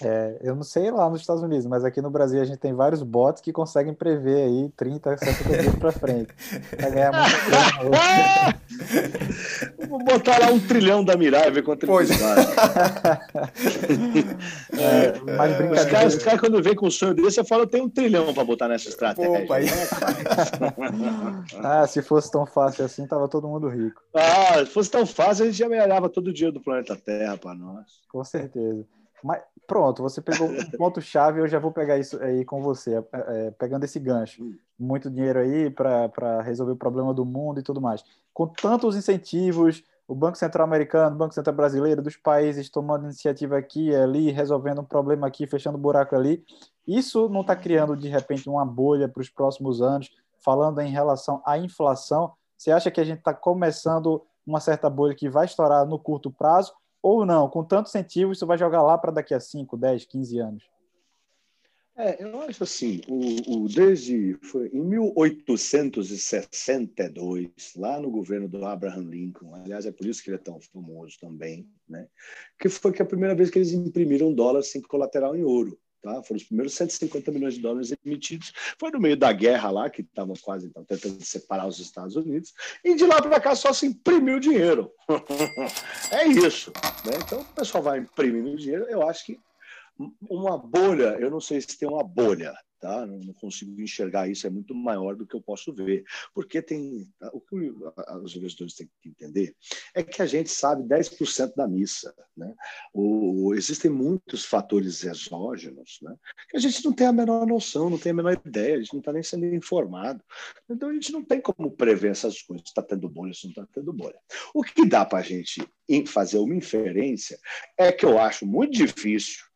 É, eu não sei lá nos Estados Unidos, mas aqui no Brasil a gente tem vários bots que conseguem prever aí 30, 70 dias para frente. Pra ganhar muito Vou botar lá um trilhão da Mirai, ver quanto pois. ele é, mas brincadeira. Os caras, os caras, quando vem com um sonho desse, eu tenho um trilhão para botar nessa estratégia. Pô, ah, se fosse tão fácil assim, tava todo mundo rico. Ah, se fosse tão fácil, a gente já melhorava todo o dinheiro do planeta Terra para nós. Com certeza. Mas pronto, você pegou um ponto-chave, eu já vou pegar isso aí com você, é, é, pegando esse gancho. Muito dinheiro aí para resolver o problema do mundo e tudo mais. Com tantos incentivos, o Banco Central Americano, o Banco Central Brasileiro, dos países tomando iniciativa aqui e ali, resolvendo um problema aqui, fechando um buraco ali. Isso não está criando, de repente, uma bolha para os próximos anos, falando em relação à inflação? Você acha que a gente está começando uma certa bolha que vai estourar no curto prazo? Ou não? Com tanto incentivo, isso vai jogar lá para daqui a 5, 10, 15 anos? É, eu acho assim, o, o, desde foi em 1862, lá no governo do Abraham Lincoln, aliás, é por isso que ele é tão famoso também, né? que foi que a primeira vez que eles imprimiram dólar sem colateral em ouro. Tá? Foram os primeiros 150 milhões de dólares emitidos. Foi no meio da guerra lá, que estavam quase então, tentando separar os Estados Unidos. E de lá para cá só se imprimiu dinheiro. é isso. Né? Então o pessoal vai imprimindo dinheiro. Eu acho que uma bolha, eu não sei se tem uma bolha, tá? Não, consigo enxergar isso, é muito maior do que eu posso ver. Porque tem. Tá? O que os investidores têm que entender é que a gente sabe 10% da missa. Né? O, existem muitos fatores exógenos né? que a gente não tem a menor noção, não tem a menor ideia, a gente não está nem sendo informado. Então a gente não tem como prever essas coisas. Está tendo bolha, se não está tendo bolha. O que dá para a gente fazer uma inferência é que eu acho muito difícil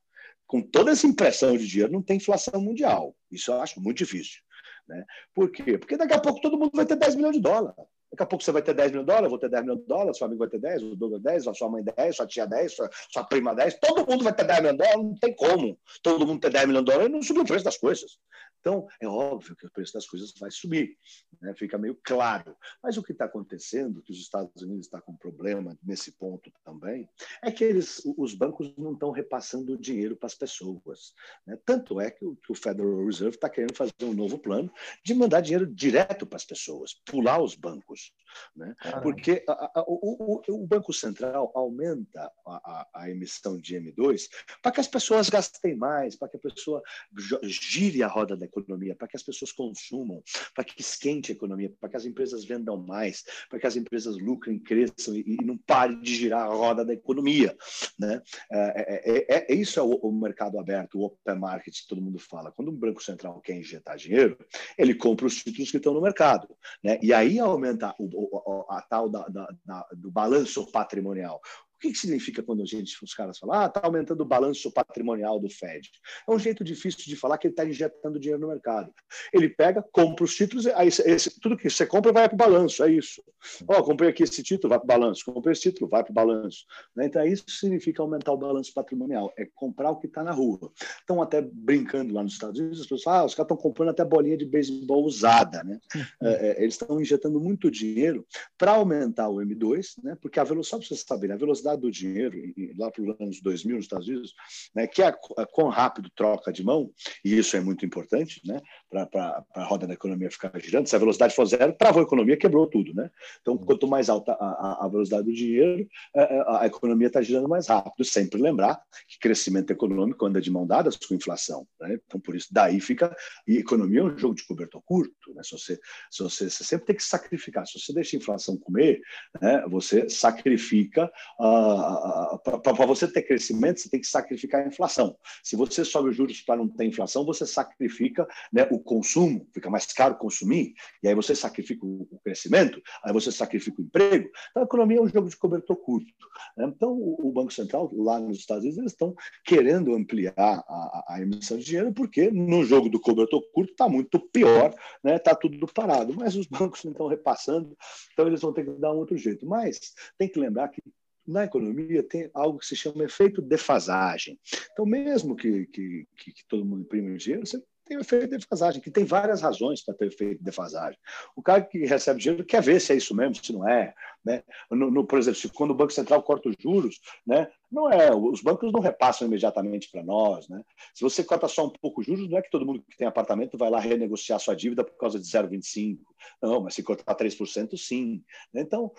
com toda essa impressão de dinheiro, não tem inflação mundial. Isso eu acho muito difícil. Né? Por quê? Porque daqui a pouco todo mundo vai ter 10 milhões de dólares. Daqui a pouco você vai ter 10 milhões de dólares, eu vou ter 10 milhões de dólares, seu amigo vai ter 10, o Douglas 10, a sua mãe 10, sua tia 10, sua, sua prima 10, todo mundo vai ter 10 milhões de dólares, não tem como. Todo mundo ter 10 milhões de dólares não subir o preço das coisas. Então, é óbvio que o preço das coisas vai subir, né? fica meio claro. Mas o que está acontecendo, que os Estados Unidos estão tá com problema nesse ponto também, é que eles, os bancos não estão repassando dinheiro para as pessoas. Né? Tanto é que o, que o Federal Reserve está querendo fazer um novo plano de mandar dinheiro direto para as pessoas, pular os bancos. change Né? Porque a, a, o, o, Banco Central aumenta a, a emissão de M2 para que as pessoas gastem mais, para que a pessoa gire a roda da economia, para que as pessoas consumam, para que esquente a economia, para que as empresas vendam mais, para que as empresas lucrem, cresçam e, e não pare de girar a roda da economia. Né? É, é, é, é isso é o, o, mercado aberto, o open market que todo mundo fala. Quando um banco central quer injetar dinheiro, ele compra os títulos que estão no mercado. Né? E aí aumenta o, a tal da, da, da, do balanço patrimonial que, que significa quando a gente, os caras falam, ah, está aumentando o balanço patrimonial do Fed? É um jeito difícil de falar que ele está injetando dinheiro no mercado. Ele pega, compra os títulos, aí esse, tudo que você compra vai para o balanço, é isso. Ó, oh, comprei aqui esse título, vai para o balanço. Comprei esse título, vai para o balanço. Né? Então, isso significa aumentar o balanço patrimonial, é comprar o que está na rua. Estão até brincando lá nos Estados Unidos, as pessoas falam, ah, os caras estão comprando até bolinha de beisebol usada, né? É, é, eles estão injetando muito dinheiro para aumentar o M2, né? Porque a velocidade, só para vocês saberem, a velocidade do dinheiro, lá para os anos 2000 nos Estados Unidos, né, que é a, a rápido troca de mão, e isso é muito importante né, para a roda da economia ficar girando. Se a velocidade for zero, travou a economia, quebrou tudo. Né? Então, quanto mais alta a, a velocidade do dinheiro, a, a economia está girando mais rápido. Sempre lembrar que crescimento econômico anda de mão dadas com inflação. Né? Então, por isso, daí fica. E economia é um jogo de cobertor curto. Né? Se você, se você, você sempre tem que sacrificar. Se você deixa a inflação comer, né, você sacrifica. Uh, para você ter crescimento, você tem que sacrificar a inflação. Se você sobe os juros para não ter inflação, você sacrifica né, o consumo, fica mais caro consumir, e aí você sacrifica o, crescimento, aí você sacrifica o emprego. Então, a economia é um jogo de cobertor curto. Né? Então, o, Banco Central, lá nos Estados Unidos, eles estão querendo ampliar a, a, emissão de dinheiro, porque no jogo do cobertor curto está muito pior, está né? Tá tudo parado. Mas os bancos não estão repassando, então eles vão ter que dar um outro jeito. Mas tem que lembrar que na economia tem algo que se chama efeito defasagem. Então, mesmo que, que, que, todo mundo imprime dinheiro, você tem efeito de defasagem, que tem várias razões para ter efeito de defasagem. O cara que recebe dinheiro quer ver se é isso mesmo, se não é. Né? No, no, por exemplo, quando o Banco Central corta os juros, né? Não é, os bancos não repassam imediatamente para nós. Né? Se você corta só um pouco os juros, não é que todo mundo que tem apartamento vai lá renegociar sua dívida por causa de 0,25. Não, mas se cortar 3%, sim. Então,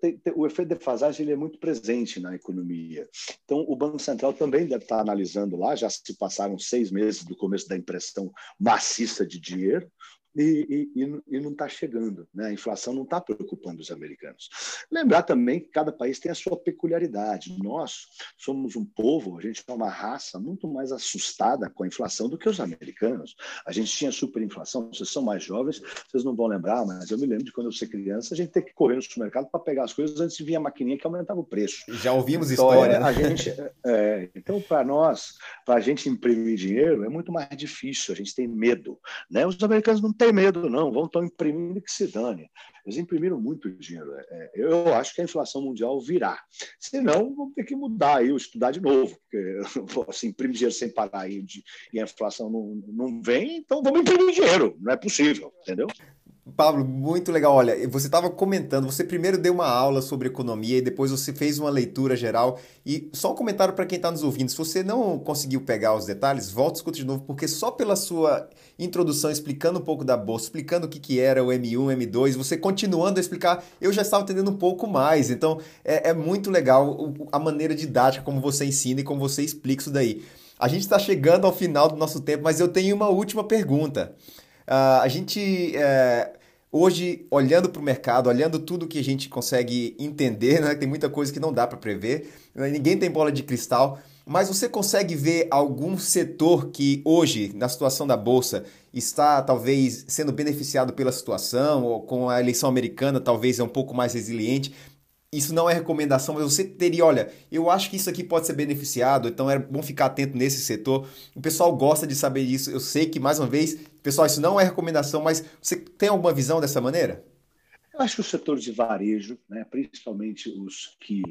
tem, tem, o efeito de defasagem ele é muito presente na economia. Então, o Banco Central também deve estar analisando lá, já se passaram seis meses do começo da impressão maciça de dinheiro, e, e, e não está chegando. Né? A inflação não está preocupando os americanos. Lembrar também que cada país tem a sua peculiaridade. Nós somos um povo, a gente é uma raça muito mais assustada com a inflação do que os americanos. A gente tinha superinflação, vocês são mais jovens, vocês não vão lembrar, mas eu me lembro de quando eu ser criança, a gente tem que correr no supermercado para pegar as coisas antes de vir a maquininha que aumentava o preço. Já ouvimos então, história. É, né? a gente, é, então, para nós, para a gente imprimir dinheiro, é muito mais difícil, a gente tem medo. Né? Os americanos não tem medo, não. Vão estar imprimindo que se dane. Eles imprimiram muito dinheiro. É, eu acho que a inflação mundial virá. Senão, vamos ter que mudar aí, estudar de novo. Porque assim, imprimir dinheiro sem parar e a inflação não, não vem, então vamos imprimir dinheiro. Não é possível, entendeu? Pablo, muito legal. Olha, você estava comentando, você primeiro deu uma aula sobre economia e depois você fez uma leitura geral. E só um comentário para quem está nos ouvindo: se você não conseguiu pegar os detalhes, volta e escuta de novo, porque só pela sua introdução explicando um pouco da bolsa, explicando o que, que era o M1, M2, você continuando a explicar, eu já estava entendendo um pouco mais. Então é, é muito legal a maneira didática como você ensina e como você explica isso daí. A gente está chegando ao final do nosso tempo, mas eu tenho uma última pergunta. Uh, a gente. Uh, Hoje, olhando para o mercado, olhando tudo que a gente consegue entender, né? tem muita coisa que não dá para prever, né, ninguém tem bola de cristal, mas você consegue ver algum setor que hoje, na situação da bolsa, está talvez sendo beneficiado pela situação, ou com a eleição americana, talvez é um pouco mais resiliente, isso não é recomendação, mas você teria, olha, eu acho que isso aqui pode ser beneficiado, então é bom ficar atento nesse setor. O pessoal gosta de saber disso. Eu sei que, mais uma vez, pessoal, isso não é recomendação, mas você tem alguma visão dessa maneira? Eu acho que o setor de varejo, né, principalmente os que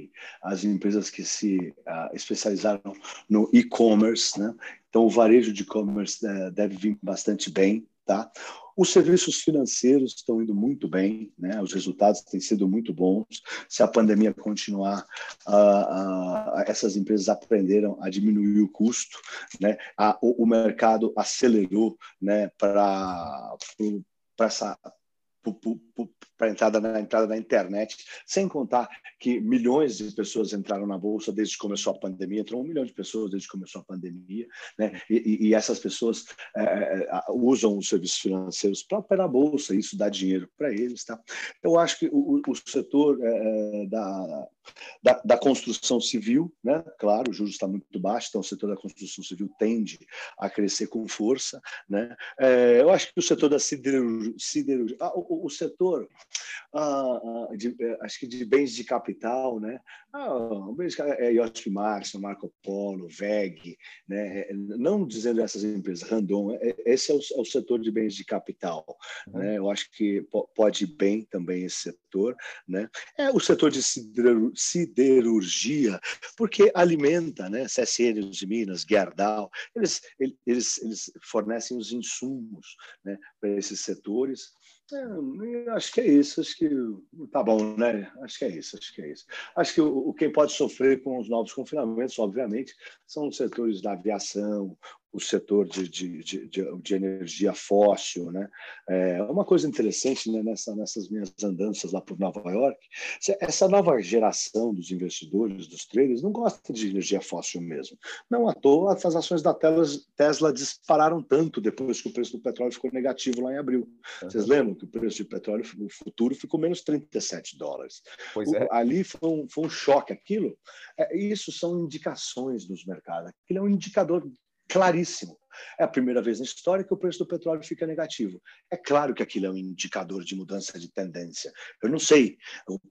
as empresas que se uh, especializaram no e-commerce, né, então o varejo de e-commerce uh, deve vir bastante bem, tá? Os serviços financeiros estão indo muito bem, né? os resultados têm sido muito bons. Se a pandemia continuar, uh, uh, essas empresas aprenderam a diminuir o custo, né? A, o, o, mercado acelerou né? para essa para entrada na entrada da internet, sem contar que milhões de pessoas entraram na bolsa desde que começou a pandemia, entrou um milhão de pessoas desde que começou a pandemia, né? E, e essas pessoas é, é usam os serviços financeiros para operar a bolsa, isso dá dinheiro para eles, tá? Eu acho que o, o setor é, é, da, da, da, construção civil, né? Claro, o juros está muito baixo, então o setor da construção civil tende a crescer com força, né? É, eu acho que o setor da siderurgia, ah, o, o setor ah, ah, de, eh, acho que de bens de capital, né? Ah, bens de, é Marco Polo, VEG, né? Não dizendo essas empresas, Randon, é, esse é o, é o, setor de bens de capital, uhum. né? Eu acho que pode ir bem também esse setor, né? É o setor de siderurgia, porque alimenta, né? CSN de Minas, Gerdau, eles, eles, eles fornecem os insumos, né? Para esses setores, é, acho que é isso, acho que tá bom, né? Acho que é isso, acho que é isso. Acho que o, quem pode sofrer com os novos confinamentos, obviamente, são os setores da aviação, o setor de, de, de, de, energia fóssil. Né? É uma coisa interessante né, nessa, nessas minhas andanças lá por Nova York, essa nova geração dos investidores, dos traders, não gosta de energia fóssil mesmo. Não à toa, as ações da Tesla dispararam tanto depois que o preço do petróleo ficou negativo lá em abril. Vocês lembram que o preço de petróleo no futuro ficou menos 37 dólares? Pois é. Ali foi um, foi um choque. Aquilo, é, isso são indicações dos mercados. Aquilo é um indicador claríssimo. É a primeira vez na história que o preço do petróleo fica negativo. É claro que aquilo é um indicador de mudança de tendência. Eu não sei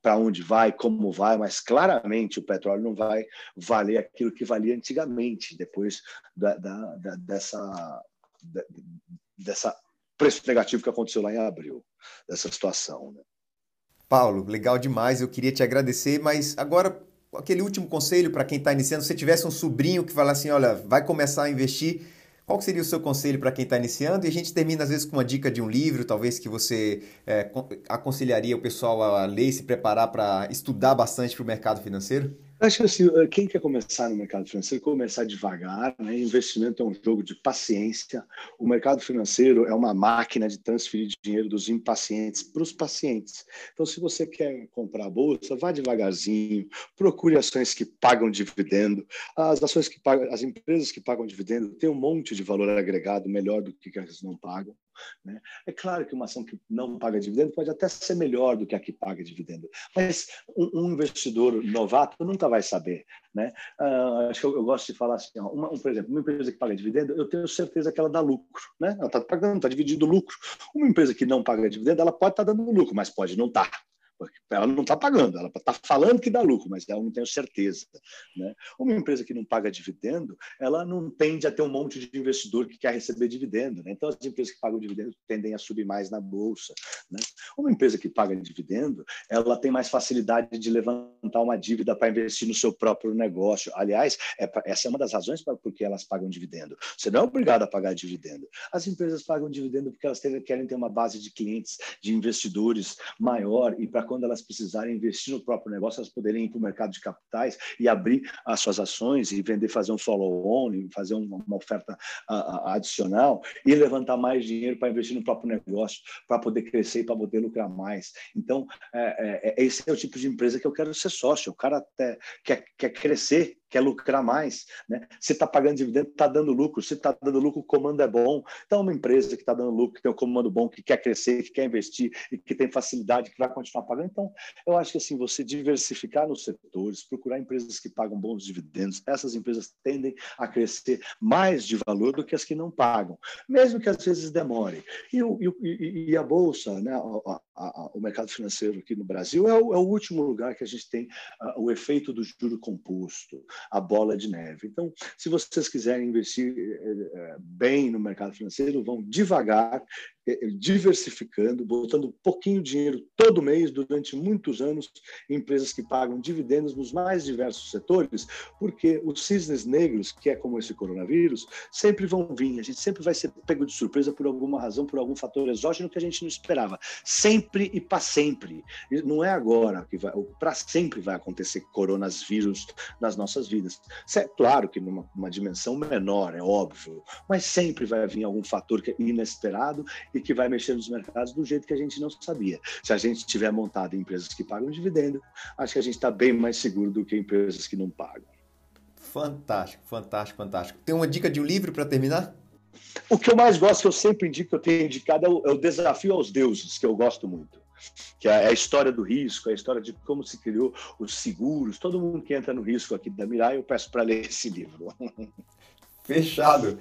para onde vai, como vai, mas claramente o petróleo não vai valer aquilo que valia antigamente, depois da, da, da, dessa, dessa preço negativo que aconteceu lá em abril, dessa situação. Né? Paulo, legal demais. Eu queria te agradecer, mas agora aquele último conselho para quem está iniciando, se tivesse um sobrinho que fala assim, olha, vai começar a investir, qual seria o seu conselho para quem está iniciando? E a gente termina às vezes com uma dica de um livro, talvez que você é, aconselharia o pessoal a ler e se preparar para estudar bastante para o mercado financeiro? Acho que assim, quem quer começar no mercado financeiro, começar devagar, né? investimento é um jogo de paciência. O mercado financeiro é uma máquina de transferir dinheiro dos impacientes para os pacientes. Então, se você quer comprar a bolsa, vá devagarzinho, procure ações que pagam dividendo. As ações que pagam, as empresas que pagam dividendo têm um monte de valor agregado melhor do que elas não pagam. Né? É claro que uma ação que não paga dividendo pode até ser melhor do que a que paga dividendo, mas um, um investidor novato nunca vai saber. Né? Uh, acho que eu, eu, gosto de falar assim, ó, uma, um, por exemplo, uma empresa que paga dividendo, eu tenho certeza que ela dá lucro. Né? Ela está pagando, está dividindo lucro. Uma empresa que não paga dividendo, ela pode estar tá dando lucro, mas pode não estar. Tá. Ela não está pagando, ela está falando que dá lucro, mas ela não tem certeza. Né? Uma empresa que não paga dividendo, ela não tende a ter um monte de investidor que quer receber dividendo. Né? Então, as empresas que pagam dividendo tendem a subir mais na bolsa. Né? Uma empresa que paga dividendo, ela tem mais facilidade de levantar uma dívida para investir no seu próprio negócio. Aliás, é essa é uma das razões para porque elas pagam dividendo. Você não é obrigado a pagar dividendo. As empresas pagam dividendo porque elas querem ter uma base de clientes, de investidores maior e para quando elas precisarem investir no próprio negócio, elas poderem ir para o mercado de capitais e abrir as suas ações e vender, fazer um follow-on, fazer uma, oferta adicional e levantar mais dinheiro para investir no próprio negócio, para poder crescer e para poder lucrar mais. Então, é, é, é, esse é o tipo de empresa que eu quero ser sócio. O cara até quer, quer crescer quer lucrar mais, né? Se está pagando dividendo, está dando lucro. Se está dando lucro, o comando é bom. Então, uma empresa que está dando lucro, que tem um comando bom, que quer crescer, que quer investir e que tem facilidade, que vai continuar pagando. Então, eu acho que assim, você diversificar nos setores, procurar empresas que pagam bons dividendos, essas empresas tendem a crescer mais de valor do que as que não pagam, mesmo que às vezes demore. E, e, e a bolsa, né? A, a, o mercado financeiro aqui no Brasil é o, é o último lugar que a gente tem uh, o efeito do juro composto a bola de neve. Então, se vocês quiserem investir é, bem no mercado financeiro, vão devagar diversificando, botando pouquinho dinheiro todo mês durante muitos anos em empresas que pagam dividendos nos mais diversos setores, porque os cisnes negros, que é como esse coronavírus, sempre vão vir. A gente sempre vai ser pego de surpresa por alguma razão, por algum fator exógeno que a gente não esperava. Sempre e para sempre. Não é agora que vai, para sempre vai acontecer coronavírus nas nossas vidas. É claro que numa dimensão menor, é óbvio, mas sempre vai vir algum fator é inesperado e que vai mexer nos mercados do jeito que a gente não sabia. Se a gente tiver montado empresas que pagam dividendo, acho que a gente está bem mais seguro do que empresas que não pagam. Fantástico, fantástico, fantástico. Tem uma dica de um livro para terminar? O que eu mais gosto, que eu sempre indico, que eu tenho indicado, é o, é o Desafio aos Deuses, que eu gosto muito que é a história do risco, a história de como se criou os seguros. Todo mundo que entra no risco aqui da Mirai, eu peço para ler esse livro. Fechado.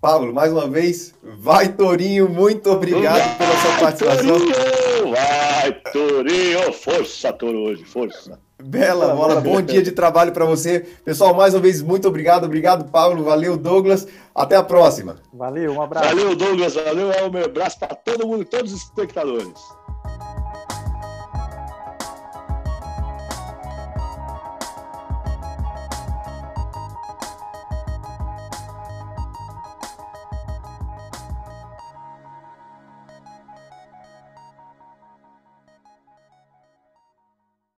Pablo, mais uma vez, vai Torinho, muito obrigado vai, pela sua participação. Torinho, vai Torinho, força Toro hoje, força. Bela bola, bom dia de trabalho para você. Pessoal, mais uma vez, muito obrigado. Obrigado, Pablo. Valeu, Douglas. Até a próxima. Valeu, um abraço. Valeu, Douglas. Valeu, é o meu abraço para todo mundo, todos os espectadores.